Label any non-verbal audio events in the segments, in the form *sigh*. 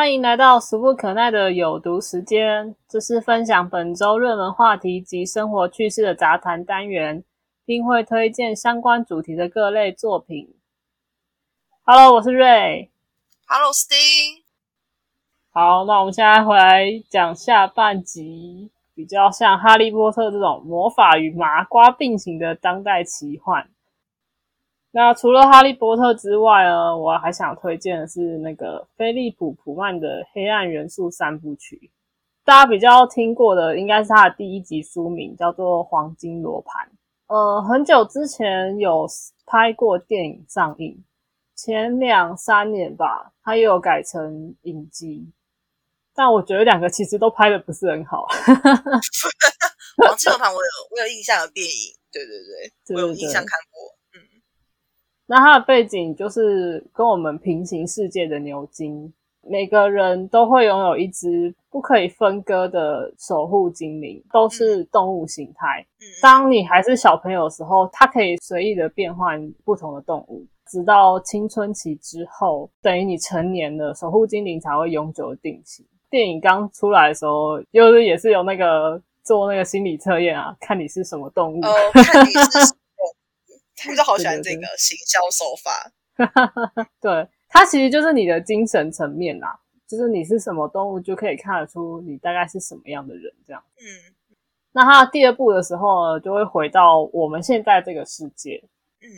欢迎来到俗不可耐的有毒时间，这是分享本周热门话题及生活趣事的杂谈单元，并会推荐相关主题的各类作品。Hello，我是瑞。Hello，Sting。好，那我们现在回来讲下半集，比较像《哈利波特》这种魔法与麻瓜并行的当代奇幻。那除了《哈利波特》之外呢，我还想推荐的是那个菲利普·普曼的《黑暗元素三部曲》。大家比较听过的应该是他的第一集书名叫做《黄金罗盘》。呃，很久之前有拍过电影上映，前两三年吧，它也有改成影集。但我觉得两个其实都拍的不是很好。*laughs* 黄金罗盘我有我有印象的电影，对对对，对我有印象看过。嗯，那它的背景就是跟我们平行世界的牛津，每个人都会拥有一只不可以分割的守护精灵，都是动物形态。嗯当你还是小朋友的时候，它可以随意的变换不同的动物，直到青春期之后，等于你成年了，守护精灵才会永久的定型。电影刚出来的时候，就是也是有那个做那个心理测验啊，看你是什么动物。哦，看你是什么，他们就好喜欢这个行销手法。*laughs* 对，它其实就是你的精神层面啦，就是你是什么动物，就可以看得出你大概是什么样的人这样。嗯那它第二部的时候呢，就会回到我们现在这个世界。嗯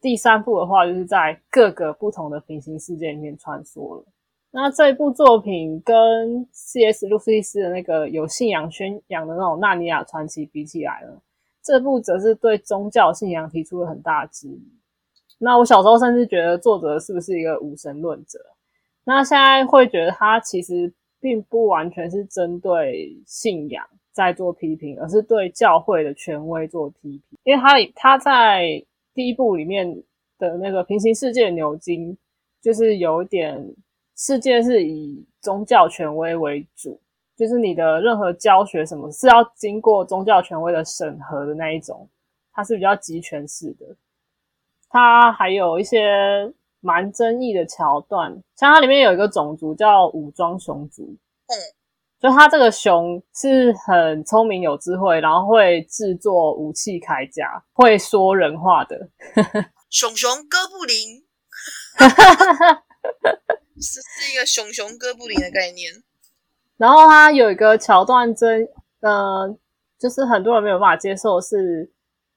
第三部的话，就是在各个不同的平行世界里面穿梭了。那这一部作品跟 C.S. 路易斯的那个有信仰宣扬的那种《纳尼亚传奇》比起来呢，这部则是对宗教信仰提出了很大质疑。那我小时候甚至觉得作者是不是一个无神论者？那现在会觉得他其实并不完全是针对信仰在做批评，而是对教会的权威做批评。因为他他在第一部里面的那个平行世界牛津，就是有点世界是以宗教权威为主，就是你的任何教学什么是要经过宗教权威的审核的那一种，它是比较集权式的。它还有一些蛮争议的桥段，像它里面有一个种族叫武装熊族，嗯，就它这个熊是很聪明有智慧，然后会制作武器铠甲，会说人话的。*laughs* 熊熊哥布林，*laughs* 是是一个熊熊哥布林的概念。然后他有一个桥段真，呃，就是很多人没有办法接受，是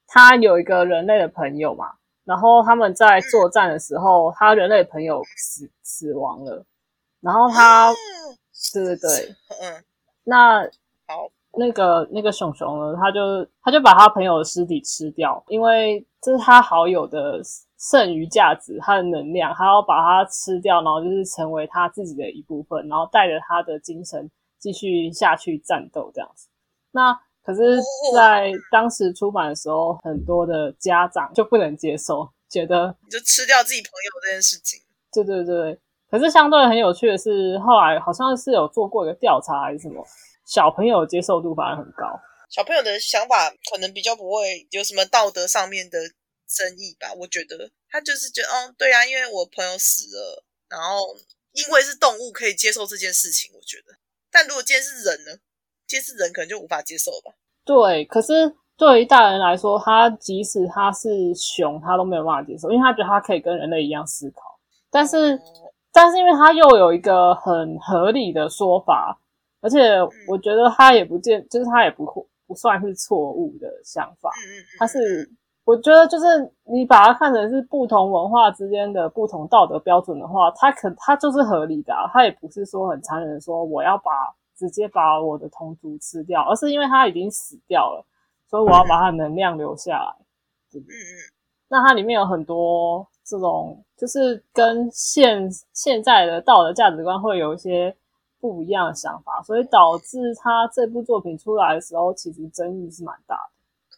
他有一个人类的朋友嘛，然后他们在作战的时候，他人类的朋友死死亡了，然后他，嗯。对对对，嗯，那好，那个那个熊熊呢，他就他就把他朋友的尸体吃掉，因为这是他好友的剩余价值，他的能量，他要把它吃掉，然后就是成为他自己的一部分，然后带着他的精神继续下去战斗这样子。那可是，在当时出版的时候，很多的家长就不能接受，觉得你就吃掉自己朋友这件事情。对对对。可是相对很有趣的是，后来好像是有做过一个调查还是什么，小朋友接受度反而很高。小朋友的想法可能比较不会有什么道德上面的争议吧，我觉得他就是觉得，哦，对啊，因为我朋友死了，然后因为是动物可以接受这件事情，我觉得。但如果今天是人呢？今天是人可能就无法接受吧。对，可是对于大人来说，他即使他是熊，他都没有办法接受，因为他觉得他可以跟人类一样思考。但是，哦但是因为他又有一个很合理的说法，而且我觉得他也不见，就是他也不不算是错误的想法。他是我觉得就是你把它看成是不同文化之间的不同道德标准的话，它可它就是合理的、啊，它也不是说很残忍的说我要把直接把我的同族吃掉，而是因为它已经死掉了，所以我要把它能量留下来。嗯嗯那它里面有很多这种，就是跟现现在的道德价值观会有一些不一样的想法，所以导致他这部作品出来的时候，其实争议是蛮大的。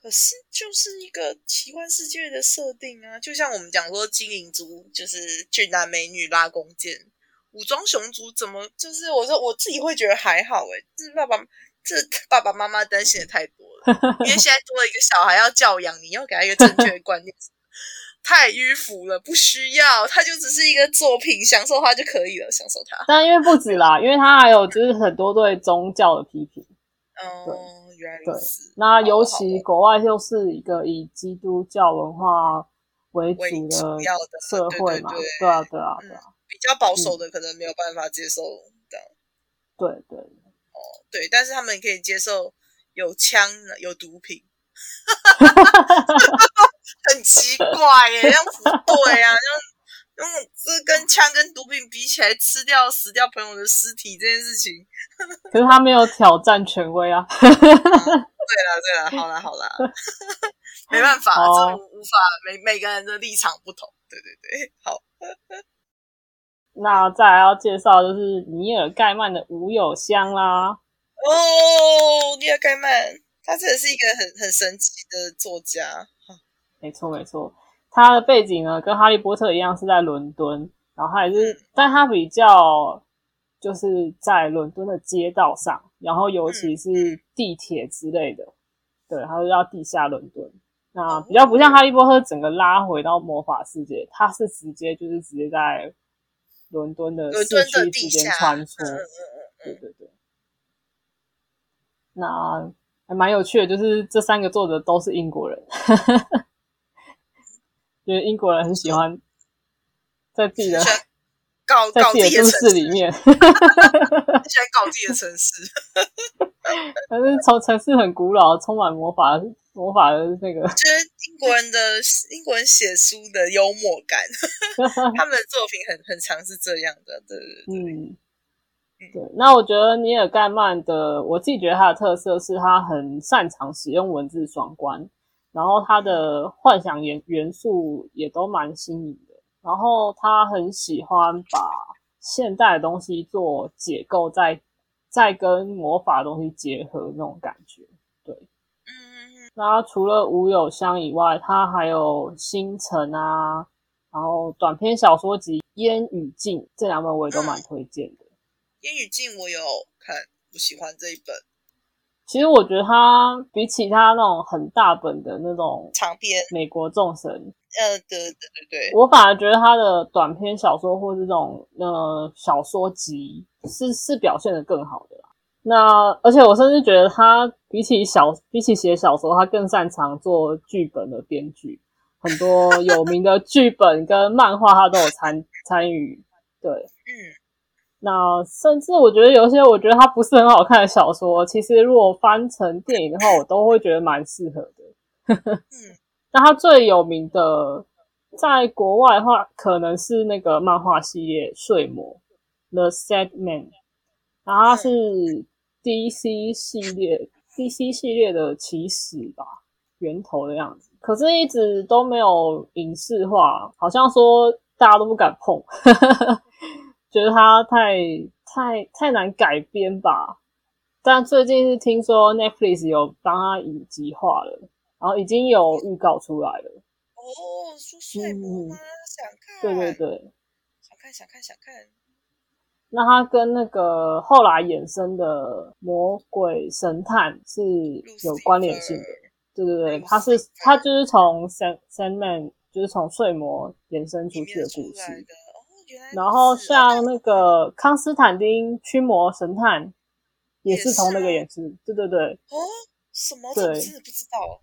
可是就是一个奇幻世界的设定啊，就像我们讲说精灵族就是俊男美女拉弓箭，武装熊族怎么就是我说我自己会觉得还好诶、这爸爸这爸爸妈妈担心的太多了，因为现在多了一个小孩要教养，你要给他一个正确的观念。太迂腐了，不需要，他就只是一个作品，享受它就可以了，享受它。但因为不止啦，因为他还有就是很多对宗教的批评。哦，原来如此。那尤其国外就是一个以基督教文化为主的社会嘛，对啊，对啊，对啊。比较保守的可能没有办法接受这样。对对。哦，对，但是他们可以接受有枪、有毒品。*laughs* *laughs* 很奇怪耶，这样不对啊！用用这跟枪跟毒品比起来，吃掉死掉朋友的尸体这件事情，可是他没有挑战权威啊。*laughs* 对了对了，好了好了，*laughs* 没办法，这无法每每个人的立场不同。对对对，好。那再来要介绍就是尼尔盖曼的《无有香》啦。哦，尼尔盖曼，他真的是一个很很神奇的作家。没错，没错，他的背景呢跟哈利波特一样是在伦敦，然后他也是，但他比较就是在伦敦的街道上，然后尤其是地铁之类的，对，他是叫地下伦敦。那比较不像哈利波特整个拉回到魔法世界，他是直接就是直接在伦敦的市区之间穿梭。对对对。那还蛮有趣的，就是这三个作者都是英国人。*laughs* 因为英国人很喜欢在自己的搞 *laughs* 在自己的都市里面，喜欢搞自己的城市。*laughs* 但是从城市很古老、充满魔法、魔法的那个，觉得英国人的英国人写书的幽默感，*laughs* 他们的作品很很常是这样的。对对对，嗯，对。那我觉得尼尔盖曼的，我自己觉得他的特色是他很擅长使用文字双关。然后他的幻想元元素也都蛮新颖的，然后他很喜欢把现代的东西做解构，再再跟魔法的东西结合那种感觉。对，嗯，那除了无有香以外，他还有星辰啊，然后短篇小说集《烟雨镜》这两本我也都蛮推荐的。《烟雨镜》我有看，我喜欢这一本。其实我觉得他比起他那种很大本的那种长篇《美国众神》，呃，对对对对，我反而觉得他的短篇小说或这种呃小说集是是表现的更好的啦。那而且我甚至觉得他比起小比起写小说，他更擅长做剧本的编剧，很多有名的剧本跟漫画他都有参参与。对，嗯。那甚至我觉得有些我觉得它不是很好看的小说，其实如果翻成电影的话，我都会觉得蛮适合的。嗯，*laughs* 那它最有名的在国外的话，可能是那个漫画系列《睡魔》The Sad Man，然后它是 DC 系列 DC 系列的起始吧，源头的样子。可是一直都没有影视化，好像说大家都不敢碰。*laughs* 觉得它太太太难改编吧，但最近是听说 Netflix 有帮它影集化了，然后已经有预告出来了。哦，说睡魔吗？想看？对对对，想看想看想看。那它跟那个后来衍生的魔鬼神探是有关联性的。对对对，它是它就是从 Sand Sandman 就是从睡魔衍生出去的故事。然后像那个康斯坦丁驱魔神探，也是从那个演示，对对对。哦，什么？对，不知道。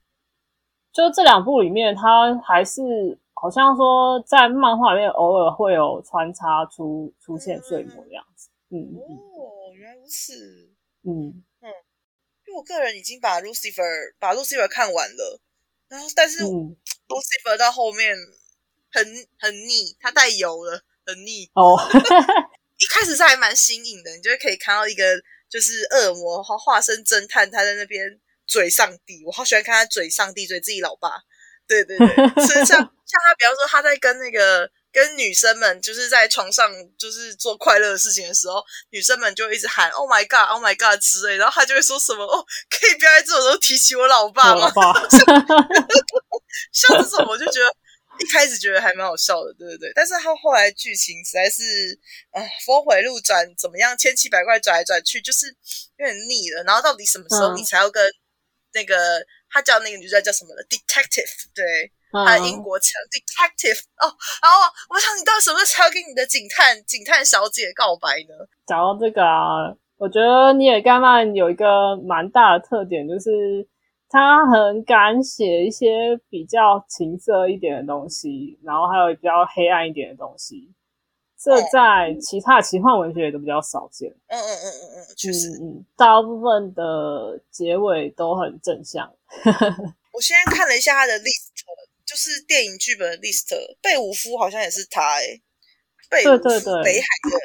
就这两部里面，他还是好像说在漫画里面偶尔会有穿插出出现睡魔的样子。嗯。哦，原来如此。嗯嗯。因为我个人已经把 Lucifer 把 Lucifer 看完了，然后但是 Lucifer 到后面很很腻，它太油了。很腻哦，*laughs* 一开始是还蛮新颖的，你就会可以看到一个就是恶魔和化身侦探，他在那边嘴上帝，我好喜欢看他嘴上帝，嘴自己老爸，对对对，*laughs* 所以像像他，比方说他在跟那个跟女生们就是在床上就是做快乐的事情的时候，女生们就一直喊 “Oh my God, Oh my God” 之类，然后他就会说什么“哦，*laughs* 可以不要在这种时候提起我老爸吗？”像这种我就觉得。一开始觉得还蛮好笑的，对对对，但是他后来剧情实在是啊峰回路转，怎么样千奇百怪转来转去，就是有点腻了。然后到底什么时候你才要跟那个他叫那个女主角叫什么的 detective？对，他的英国腔 detective 哦，然后我想你到底什么时候要跟你的警探警探小姐告白呢？讲到这个啊，我觉得你也盖曼有一个蛮大的特点，就是他很敢写一些比较情色一点的东西，然后还有比较黑暗一点的东西。这在其他的奇幻文学也都比较少见。嗯嗯嗯嗯嗯，就是，嗯，大部分的结尾都很正向。*laughs* 我现在看了一下他的 list，就是电影剧本的 list，贝武夫好像也是他哎，贝对对北海的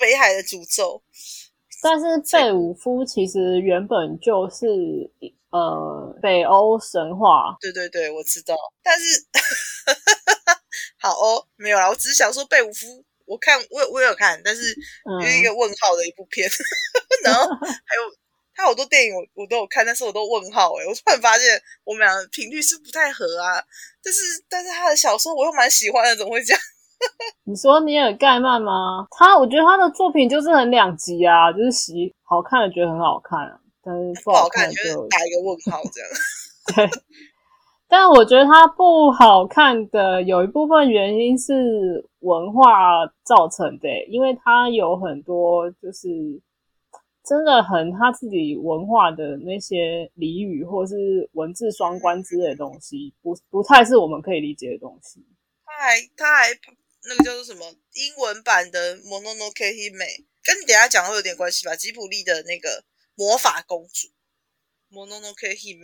北海的诅咒。但是贝武夫其实原本就是呃北欧神话。对对对，我知道。但是好哦，没有啦，我只是想说贝武夫。我看我我有看，但是有一个问号的一部片，*laughs* 然后还有他好多电影我我都有看，但是我都问号哎，我突然发现我们俩频率是不太合啊。但是但是他的小说我又蛮喜欢的，怎么会这样？*laughs* 你说尼尔盖曼吗？他我觉得他的作品就是很两极啊，就是喜好看的觉得很好看，但是不好看就打一个问号这样。*laughs* 对。但我觉得它不好看的有一部分原因是文化造成的，因为它有很多就是真的很他自己文化的那些俚语或是文字双关之类的东西，不不太是我们可以理解的东西。他还他还那个叫做什么英文版的《Mononoke Hime》，跟你等下讲会有点关系吧？吉卜力的那个魔法公主《Mononoke Hime》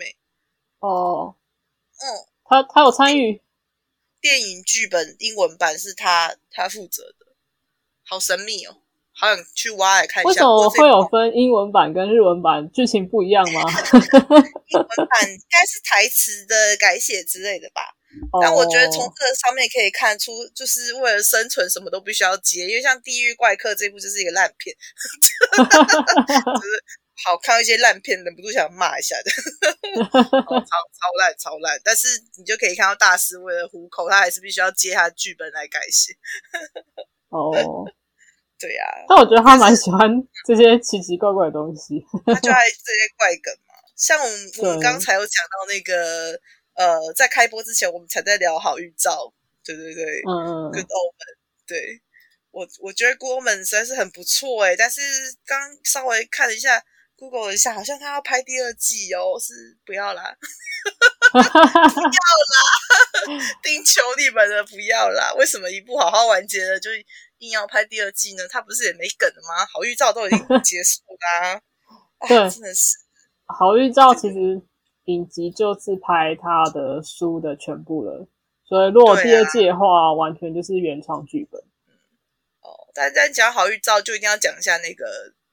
哦。嗯，他他有参与电影剧本英文版是他他负责的，好神秘哦，好想去挖来看一下。为什么会有分英文版跟日文版剧情不一样吗？英文版应该是台词的改写之类的吧。*laughs* 但我觉得从这个上面可以看出，就是为了生存什么都必须要接，因为像《地狱怪客》这部就是一个烂片，就是。好看一些烂片，忍不住想骂一下的，*laughs* 超超烂超烂。但是你就可以看到大师为了糊口，他还是必须要接他的剧本来改写。哦，*laughs* 对呀。但我觉得他蛮喜欢这些奇奇怪怪的东西，他就爱这些怪梗嘛。像我们 *laughs* 我们刚才有讲到那个呃，在开播之前我们才在聊好预兆，对对对，嗯嗯，Good Omen，对我我觉得 Good Omen 实在是很不错哎，但是刚稍微看了一下。Google 一下，好像他要拍第二季哦，是不要啦，*laughs* 不要啦，*laughs* 丁求你们了，不要啦！为什么一部好好完结了，就硬要拍第二季呢？他不是也没梗了吗？好预兆都已经 *laughs* 结束啦，对，真的是好预兆。其实影集就是拍他的书的全部了，所以如果第二季的话，完全就是原创剧本。哦，但但讲好预兆，就一定要讲一下那个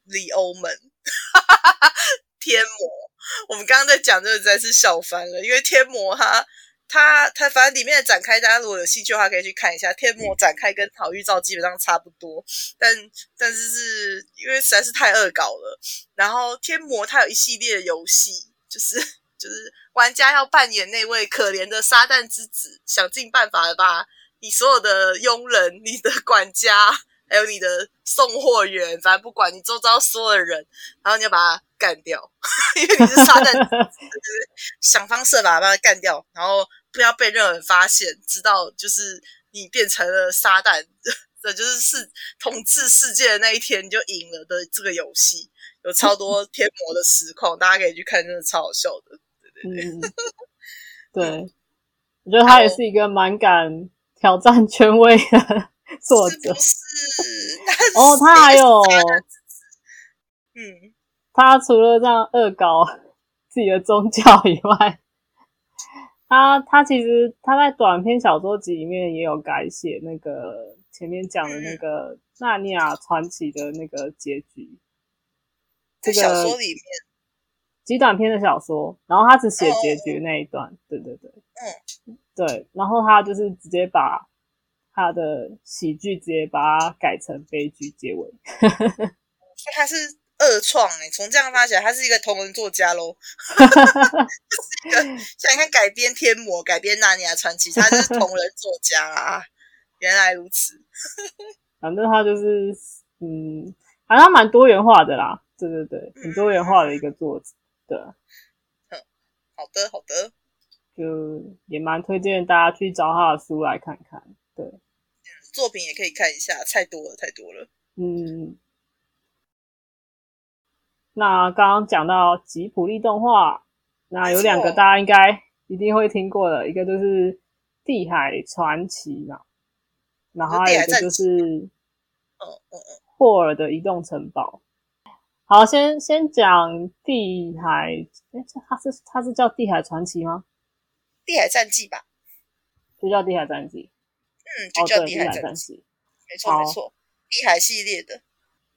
李欧门。*laughs* 天魔，我们刚刚在讲这个，真是笑翻了。因为天魔，他他他，反正里面的展开，大家如果有兴趣的话，可以去看一下。天魔展开跟草玉照基本上差不多，但但是是因为实在是太恶搞了。然后天魔他有一系列的游戏，就是 *laughs* 就是玩家要扮演那位可怜的撒旦之子，想尽办法的把你所有的佣人、你的管家。还有你的送货员，反正不管你周遭所有的人，然后你要把他干掉，*laughs* 因为你是撒旦，就是想方设法把他干掉，然后不要被任何人发现，直到就是你变成了撒旦，这就是世统治世界的那一天你就赢了的这个游戏，有超多天魔的实况，大家可以去看，真的超好笑的。对对对，对，*laughs* 我觉得他也是一个蛮敢挑战权威的。*laughs* 作者是，*laughs* 哦，他还有，*laughs* 嗯，他除了这样恶搞自己的宗教以外，他他其实他在短篇小说集里面也有改写那个前面讲的那个《纳尼亚传奇》的那个结局，在小说里面，极短篇的小说，然后他只写结局那一段，对对对，嗯，对，然后他就是直接把。他的喜剧直接把它改成悲剧结尾，所以他是二创哎，从这样发起来，他是一个同人作家喽。是一个像你看改编《天魔》、改编《纳尼亚传奇》，他就是同人作家啊。原来如此，反正他就是嗯，好像蛮多元化的啦。对对对，很多元化的一个作者。对，嗯，好的好的，就也蛮推荐大家去找他的书来看看。对，作品也可以看一下，太多了，太多了。嗯，那刚刚讲到吉普力动画，那有两个大家应该一定会听过的，一个就是《地海传奇》嘛，然后还有一个就是，嗯嗯嗯，霍尔的移动城堡。好，先先讲地海，哎，这它是它是叫地海传奇吗？地海战记吧，就叫地海战记。嗯，就叫地海战记，没错没错，碧海系列的。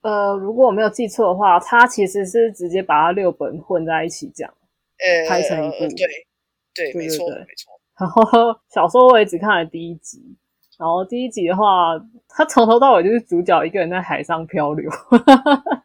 呃，如果我没有记错的话，它其实是直接把它六本混在一起讲，呃，拍成一部。对对，没错没错。然后小说我也只看了第一集，然后第一集的话，他从头到尾就是主角一个人在海上漂流。*laughs*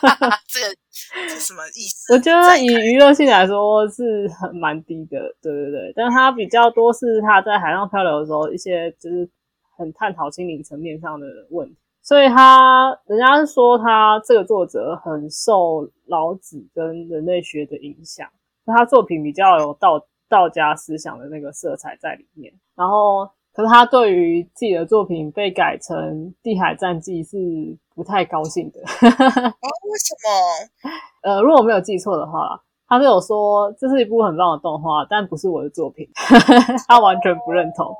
*laughs* 这个是什么意思？我觉得以娱乐性来说是很蛮低的，对对对。但他比较多是他在海上漂流的时候，一些就是很探讨心灵层面上的问题。所以他人家是说他这个作者很受老子跟人类学的影响，他作品比较有道道家思想的那个色彩在里面。然后。可是他对于自己的作品被改成《地海战记》是不太高兴的。啊？为什么？*laughs* 呃，如果我没有记错的话，他是有说这是一部很棒的动画，但不是我的作品，*laughs* 他完全不认同。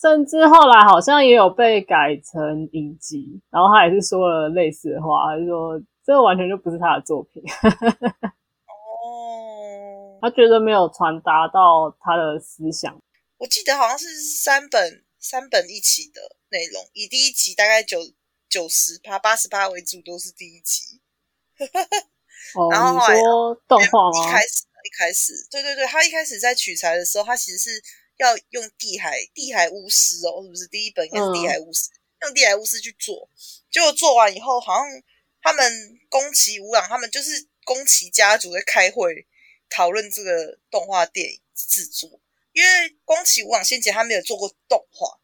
甚至后来好像也有被改成影集，然后他也是说了类似的话，他就说这完全就不是他的作品。*laughs* 哦，他觉得没有传达到他的思想。我记得好像是三本三本一起的内容，以第一集大概九九十趴八十趴为主，都是第一集。*laughs* 然后后来动画吗？一开始一开始，对对对，他一开始在取材的时候，他其实是要用地海地海巫师哦，是不是？第一本应该是地海巫师，用地海巫师去做，结果做完以后，好像他们宫崎吾朗他们就是宫崎家族在开会讨论这个动画电影制作。因为宫崎吾朗先前他没有做过动画，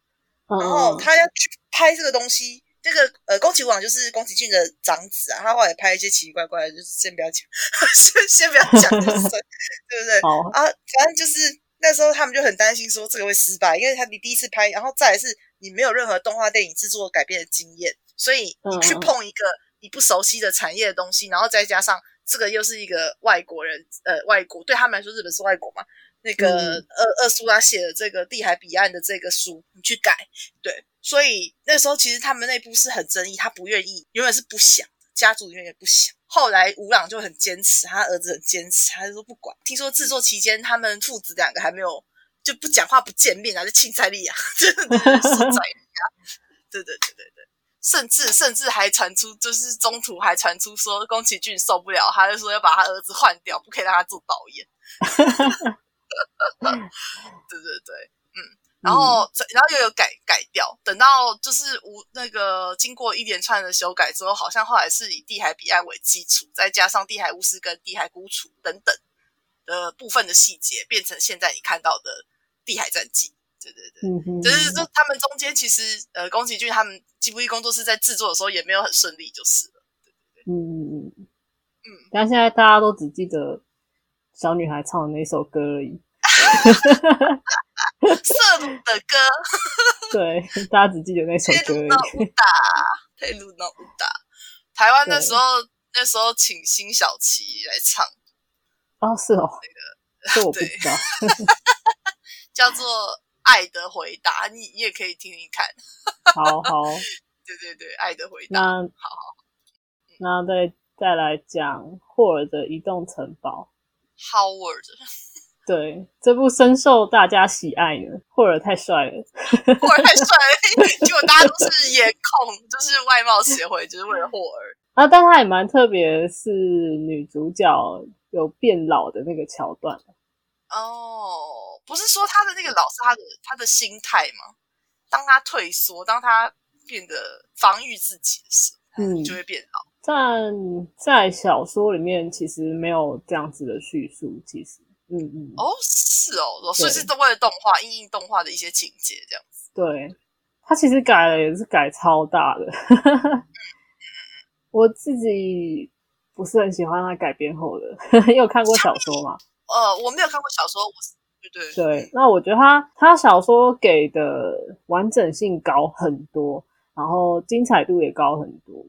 然后他要去拍这个东西。这个呃，宫崎吾朗就是宫崎骏的长子啊，他后来拍一些奇奇怪怪的，就是先不要讲，*laughs* 先先不要讲，就是对不对？*laughs* 啊，反正就是那时候他们就很担心说这个会失败，因为他你第一次拍，然后再来是你没有任何动画电影制作改编的经验，所以你去碰一个你不熟悉的产业的东西，然后再加上这个又是一个外国人，呃，外国对他们来说日本是外国嘛。那个二二叔他写的这个《地海彼岸》的这个书，你去改，对，所以那时候其实他们内部是很争议，他不愿意，永远是不想，家族里面也不想。后来吴朗就很坚持，他儿子很坚持，他就说不管。听说制作期间，他们父子两个还没有就不讲话、不见面啊，就亲在力啊，*laughs* 真的是在力啊，对对对对对，甚至甚至还传出，就是中途还传出说宫崎骏受不了，他就说要把他儿子换掉，不可以让他做导演。*laughs* *laughs* 对对对，嗯，然后然后又有改改掉，等到就是无那个经过一连串的修改之后，好像后来是以地海彼岸为基础，再加上地海巫师跟地海孤雏等等的部分的细节，变成现在你看到的地海战记。对对对，就是说他们中间其实呃，宫崎骏他们吉卜力工作室在制作的时候也没有很顺利，就是了。对对对，嗯嗯嗯。嗯，但现在大家都只记得。小女孩唱的那首歌而已，*laughs* 色鲁的歌，*laughs* 对，大家只记得那首歌而已。佩鲁诺乌达，台湾那时候那时候请辛晓琪来唱，哦，是哦，那个我不知道，*laughs* 叫做《爱的回答》，你你也可以听听看。好好，对对对，《爱的回答》。那好好，那再再来讲霍尔的移动城堡。Howard，对这部深受大家喜爱呢。霍尔太帅了，霍尔太帅了，*laughs* 结果大家都是颜控，就是外貌协会，就是为了霍尔啊。但他也蛮特别，是女主角有变老的那个桥段。哦，不是说他的那个老是他的他的心态吗？当他退缩，当他变得防御自己的时候，嗯，就会变老。但在小说里面，其实没有这样子的叙述。其实，嗯嗯，哦，是哦，所以是为了动画，应应动画的一些情节这样子。对，他其实改了，也是改超大的。*laughs* 我自己不是很喜欢他改编后的，*laughs* 你有看过小说吗？呃，我没有看过小说，我对对，那我觉得他他小说给的完整性高很多，然后精彩度也高很多，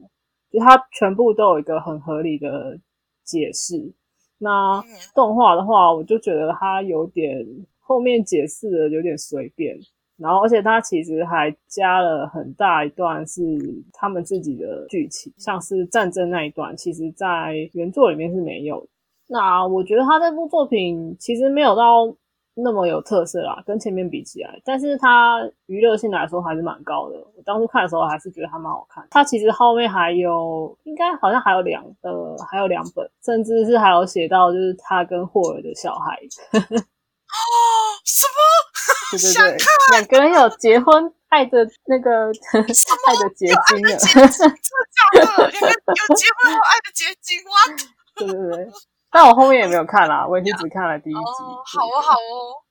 就他全部都有一个很合理的解释。那动画的话，我就觉得它有点后面解释的有点随便。然后，而且它其实还加了很大一段是他们自己的剧情，像是战争那一段，其实在原作里面是没有。那我觉得他这部作品其实没有到那么有特色啦，跟前面比起来，但是它娱乐性来说还是蛮高的。我当初看的时候还是觉得还蛮好看。它其实后面还有，应该好像还有两呃，还有两本，甚至是还有写到就是他跟霍尔的小孩。哦，*laughs* 什么？对对对，两个人有结婚，爱的那个 *laughs* 爱的结晶了，真的假的？有 *laughs* 有结婚有爱的结晶吗？对对对，*laughs* 但我后面也没有看啦，我已经只看了第一集。哦，好哦，好哦。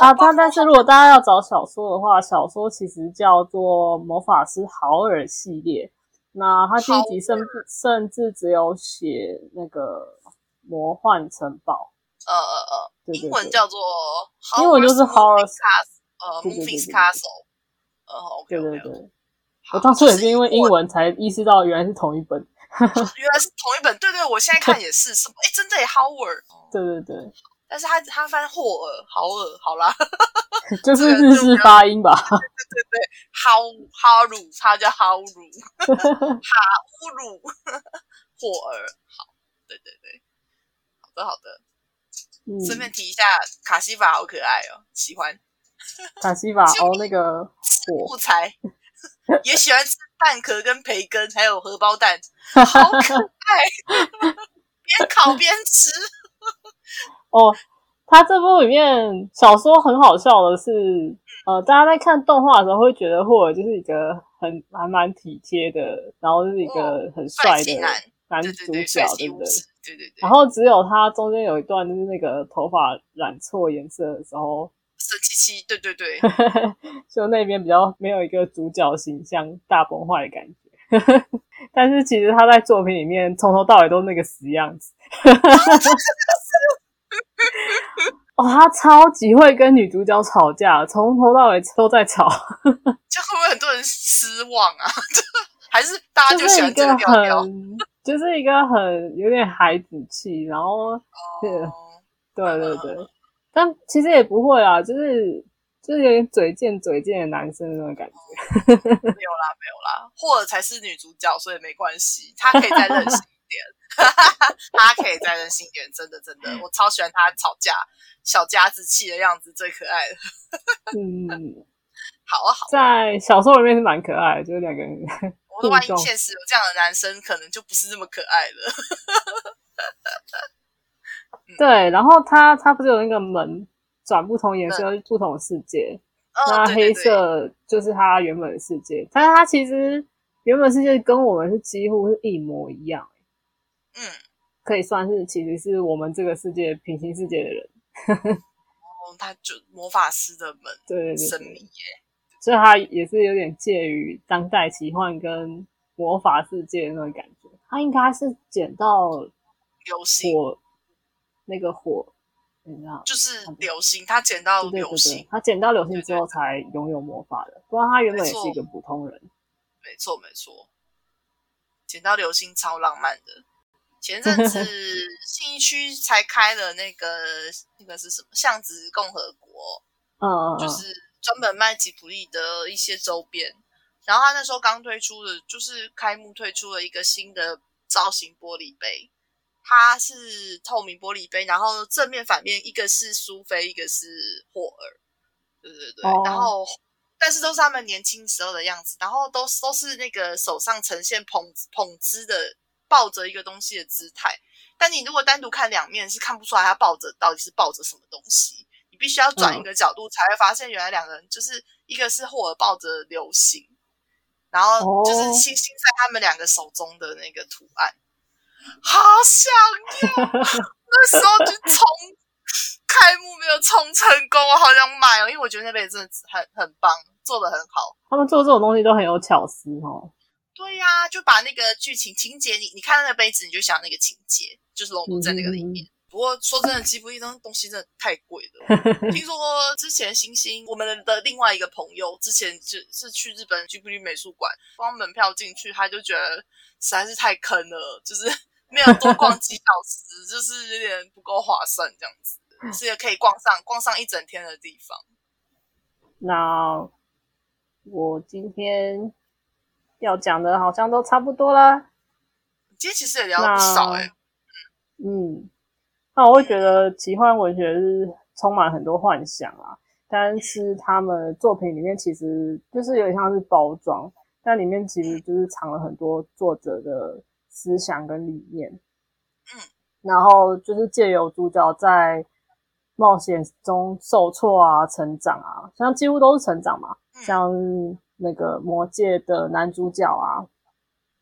啊，但但是如果大家要找小说的话，小说其实叫做《魔法师豪尔》系列。那他第一集甚甚至只有写那个魔幻城堡。呃呃呃。英文叫做，英文就是 Horror Castle，呃，Moving Castle，呃，对对对，我当初也是因为英文才意识到原来是同一本，*laughs* 原来是同一本，对对，我现在看也是什么，哎，真的，Howard，对对对，但是他他翻霍尔，豪尔，好啦，就是日式发音吧，对对对，哈哈鲁，他叫哈鲁，哈乌鲁，霍尔，好，对对对，好的好的。顺便提一下，卡西法好可爱哦，喜欢。卡西法哦，那个火柴，也喜欢吃蛋壳跟培根，还有荷包蛋，好可爱，边烤边吃。哦，他这部里面小说很好笑的是，呃，大家在看动画的时候会觉得霍尔就是一个很还蛮体贴的，然后是一个很帅的男主角，对不对？对对对，然后只有他中间有一段就是那个头发染错颜色的时候，色七七，对对对，*laughs* 就那边比较没有一个主角形象大崩坏的感觉。*laughs* 但是其实他在作品里面从头到尾都那个死样子。*laughs* 哦，他超级会跟女主角吵架，从头到尾都在吵。就会不会很多人失望啊？还是大家就喜欢这个调调？就是一个很有点孩子气，然后对对对对，但其实也不会啊，就是就是有点嘴贱嘴贱的男生那种感觉。没有啦，没有啦，霍尔才是女主角，所以没关系，他可以再任性一点，*laughs* 他可以再任性一点，真的真的，我超喜欢他吵架小家子气的样子，最可爱的。*laughs* 嗯，好啊好，在小说里面是蛮可爱的，就是两个人。我说，万一现实有这样的男生，可能就不是那么可爱了。*laughs* 对，然后他他不是有那个门转不同颜色不同的世界？那黑色就是他原本的世界，但是他其实原本世界跟我们是几乎是一模一样。嗯，可以算是其实是我们这个世界平行世界的人。*laughs* 哦，他就魔法师的门，对神秘耶。所以它也是有点介于当代奇幻跟魔法世界那种感觉。它应该是捡到流星火，那个火，你知道？就是流星，他捡到流星，他捡到流星之后才拥有魔法的。不然他原本也是一个普通人。没错没错，捡到流星超浪漫的。前阵子 *laughs* 信义区才开了那个那个是什么巷子共和国？嗯，就是。专门卖吉普力的一些周边，然后他那时候刚推出的，就是开幕推出了一个新的造型玻璃杯，它是透明玻璃杯，然后正面反面一个是苏菲，一个是霍尔，对对对，然后但是都是他们年轻时候的样子，然后都都是那个手上呈现捧捧姿的抱着一个东西的姿态，但你如果单独看两面是看不出来他抱着到底是抱着什么东西。你必须要转一个角度，才会发现原来两个人就是一个是霍尔抱着流星，然后就是星星在他们两个手中的那个图案，好想要！那时候就冲开幕没有冲成功，我好想买哦，因为我觉得那杯真的很很棒，做的很好。他们做这种东西都很有巧思哦。对呀，就把那个剧情情节，你你看那个杯子，你就想那个情节，就是融入在那个里面。不过说真的，吉卜力东东西真的太贵了。*laughs* 听说之前星星我们的另外一个朋友之前就是去日本吉卜力美术馆，光门票进去他就觉得实在是太坑了，就是没有多逛几小时，就是有点不够划算这样子，是可以逛上逛上一整天的地方。那我今天要讲的好像都差不多啦。今天其实也聊不少哎。嗯，那我会觉得奇幻文学是充满很多幻想啊，但是他们作品里面其实就是有点像是包装，但里面其实就是藏了很多作者的思想跟理念。嗯，然后就是借由主角在冒险中受挫啊、成长啊，像几乎都是成长嘛，像那个魔界的男主角啊，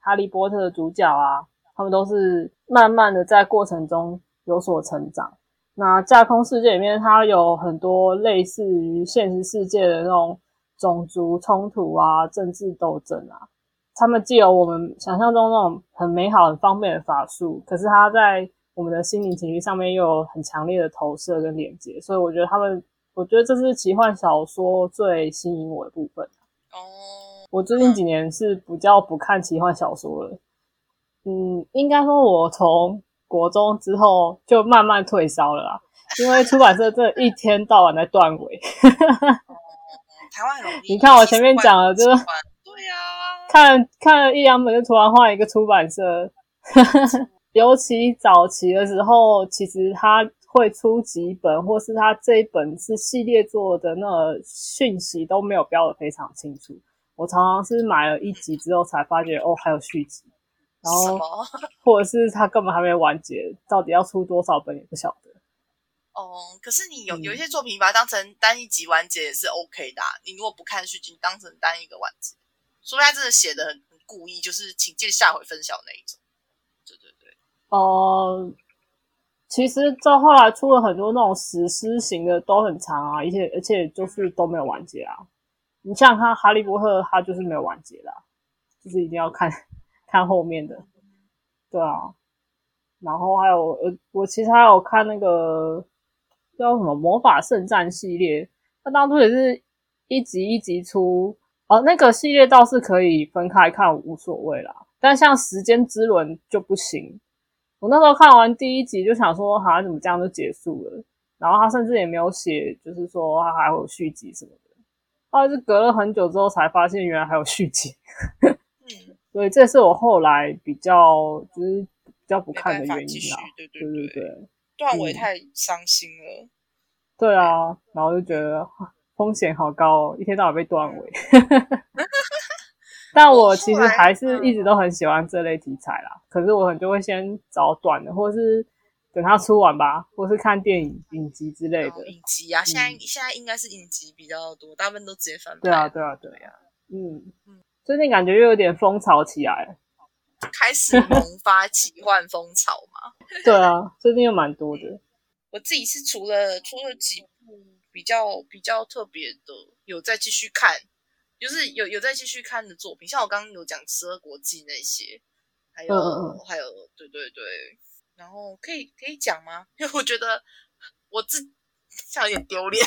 哈利波特的主角啊。他们都是慢慢的在过程中有所成长。那架空世界里面，它有很多类似于现实世界的那种种族冲突啊、政治斗争啊。他们既有我们想象中那种很美好、很方便的法术，可是他在我们的心灵情绪上面又有很强烈的投射跟连接。所以我觉得他们，我觉得这是奇幻小说最吸引我的部分。哦，我最近几年是比较不看奇幻小说了。嗯，应该说，我从国中之后就慢慢退烧了啦，因为出版社这一天到晚在断尾。*laughs* 台湾很 *laughs* 你看我前面讲了，就是看看了一两本就突然换一个出版社。*laughs* 尤其早期的时候，其实他会出几本，或是他这一本是系列做的，那个讯息都没有标的非常清楚。我常常是买了一集之后才发觉，哦，还有续集。然后，或者是他根本还没完结，到底要出多少本也不晓得。哦，可是你有有一些作品，把它当成单一集完结也是 OK 的。你如果不看续集，当成单一个完结，说明他真的写的很很故意，就是请见下回分晓那一种。对对对。哦，其实到后来出了很多那种史诗型的，都很长啊，而且而且就是都没有完结啊。你像他《哈利波特》，他就是没有完结的，就是一定要看。看后面的，对啊，然后还有呃，我其实还有看那个叫什么《魔法圣战》系列，它当初也是一集一集出哦，那个系列倒是可以分开看，无所谓啦。但像《时间之轮》就不行。我那时候看完第一集就想说，好像怎么这样就结束了？然后他甚至也没有写，就是说他还会有续集什么的。后来是隔了很久之后才发现，原来还有续集。所以这是我后来比较就是比较不看的原因啦。对对对对，段尾太伤心了。对啊，然后就觉得风险好高哦，一天到晚被断尾。*laughs* 但我其实还是一直都很喜欢这类题材啦。可是我可能就会先找短的，或者是等它出完吧，或是看电影影集之类的。影集啊，现在现在应该是影集比较多，大部分都直接翻拍。对啊，对啊，对啊。嗯嗯。最近感觉又有点风潮起来，开始萌发奇幻风潮嘛？*laughs* 对啊，最近又蛮多的。我自己是除了除了几部比较比较特别的，有在继续看，就是有有在继续看的作品，像我刚刚有讲《十二国记》那些，还有还有，对对对，然后可以可以讲吗？*laughs* 因为我觉得我自像有点丢脸。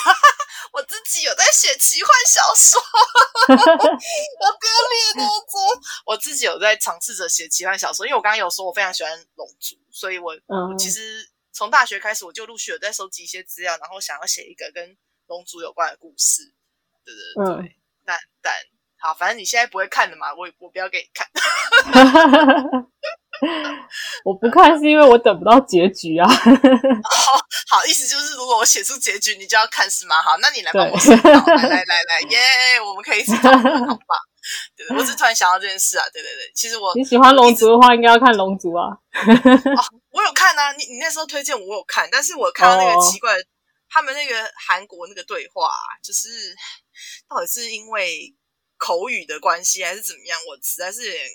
我自己有在写奇幻小说，我丢脸哦！这我自己有在尝试着写奇幻小说，因为我刚刚有说我非常喜欢龙族，所以我其实从大学开始我就陆续有在收集一些资料，然后想要写一个跟龙族有关的故事。对对对，但但好，反正你现在不会看的嘛，我我不要给你看。*laughs* 我不看是因为我等不到结局啊。好好，意思就是如果我写出结局，你就要看是吗？好，那你来帮我写。来来来来，耶！我们可以一起讨论，好吧？对对，我只突然想到这件事啊。对对对，其实我你喜欢龙族的话，应该要看龙族啊。哦，我有看啊，你你那时候推荐我有看，但是我看到那个奇怪，他们那个韩国那个对话，就是到底是因为口语的关系还是怎么样？我实在是有点。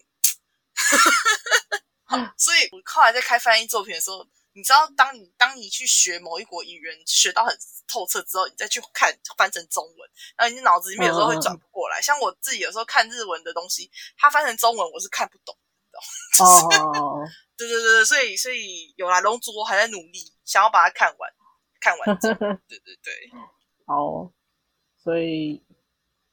*laughs* 所以，我后来在开翻译作品的时候，你知道，当你当你去学某一国语言，学到很透彻之后，你再去看翻成中文，然后你脑子里面有时候会转不过来。像我自己有时候看日文的东西，它翻成中文我是看不懂，*laughs* 哦，对对对对，所以所以有啦，龙族我还在努力，想要把它看完，看完整。*laughs* 对对对，好，所以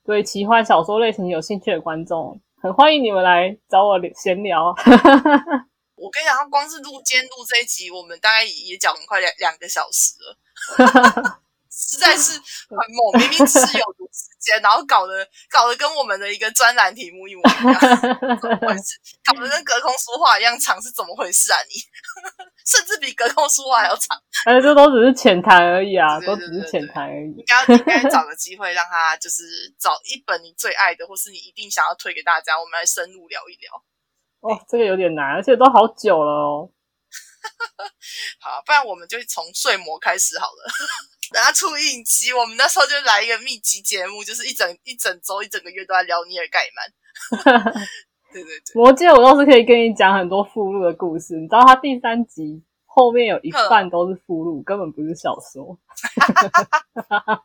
对奇幻小说类型有兴趣的观众，很欢迎你们来找我闲聊。*laughs* 我跟你讲，光是录监录这一集，我们大概也讲了快两两个小时了。*laughs* 实在是很猛，*laughs* 明明只是有读时间，然后搞得搞得跟我们的一个专栏题目一模一样，怎么回事？搞得跟隔空说话一样长，是怎么回事啊？你 *laughs* 甚至比隔空说话还要长，哎，这都只是浅谈而已啊，都只是浅谈而已。应该应该找个机会让他就是找一本你最爱的，或是你一定想要推给大家，我们来深入聊一聊。哦，这个有点难，而且都好久了哦。*laughs* 好，不然我们就从睡魔开始好了。等他出影期，我们那时候就来一个密集节目，就是一整一整周、一整个月都在聊尼尔盖曼。*laughs* 对对对，魔戒我倒是可以跟你讲很多附录的故事。你知道他第三集后面有一半都是附录，根本不是小说。*laughs* *laughs*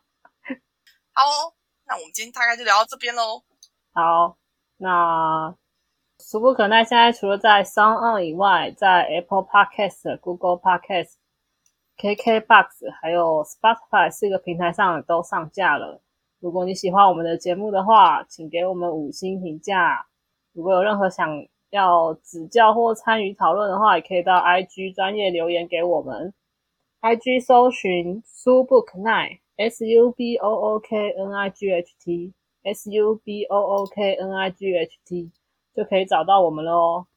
好，那我们今天大概就聊到这边喽。好，那俗不可耐，现在除了在 Sound On 以外，在 Apple Podcast、Google Podcast。KKBox 还有 Spotify 四个平台上都上架了。如果你喜欢我们的节目的话，请给我们五星评价。如果有任何想要指教或参与讨论的话，也可以到 IG 专业留言给我们。IG 搜寻 Subooknight S U B O O K N I G H T S U B O O K N I G H T 就可以找到我们了哦。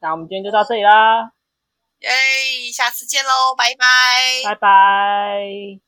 那我们今天就到这里啦。耶，下次见喽，拜拜，拜拜。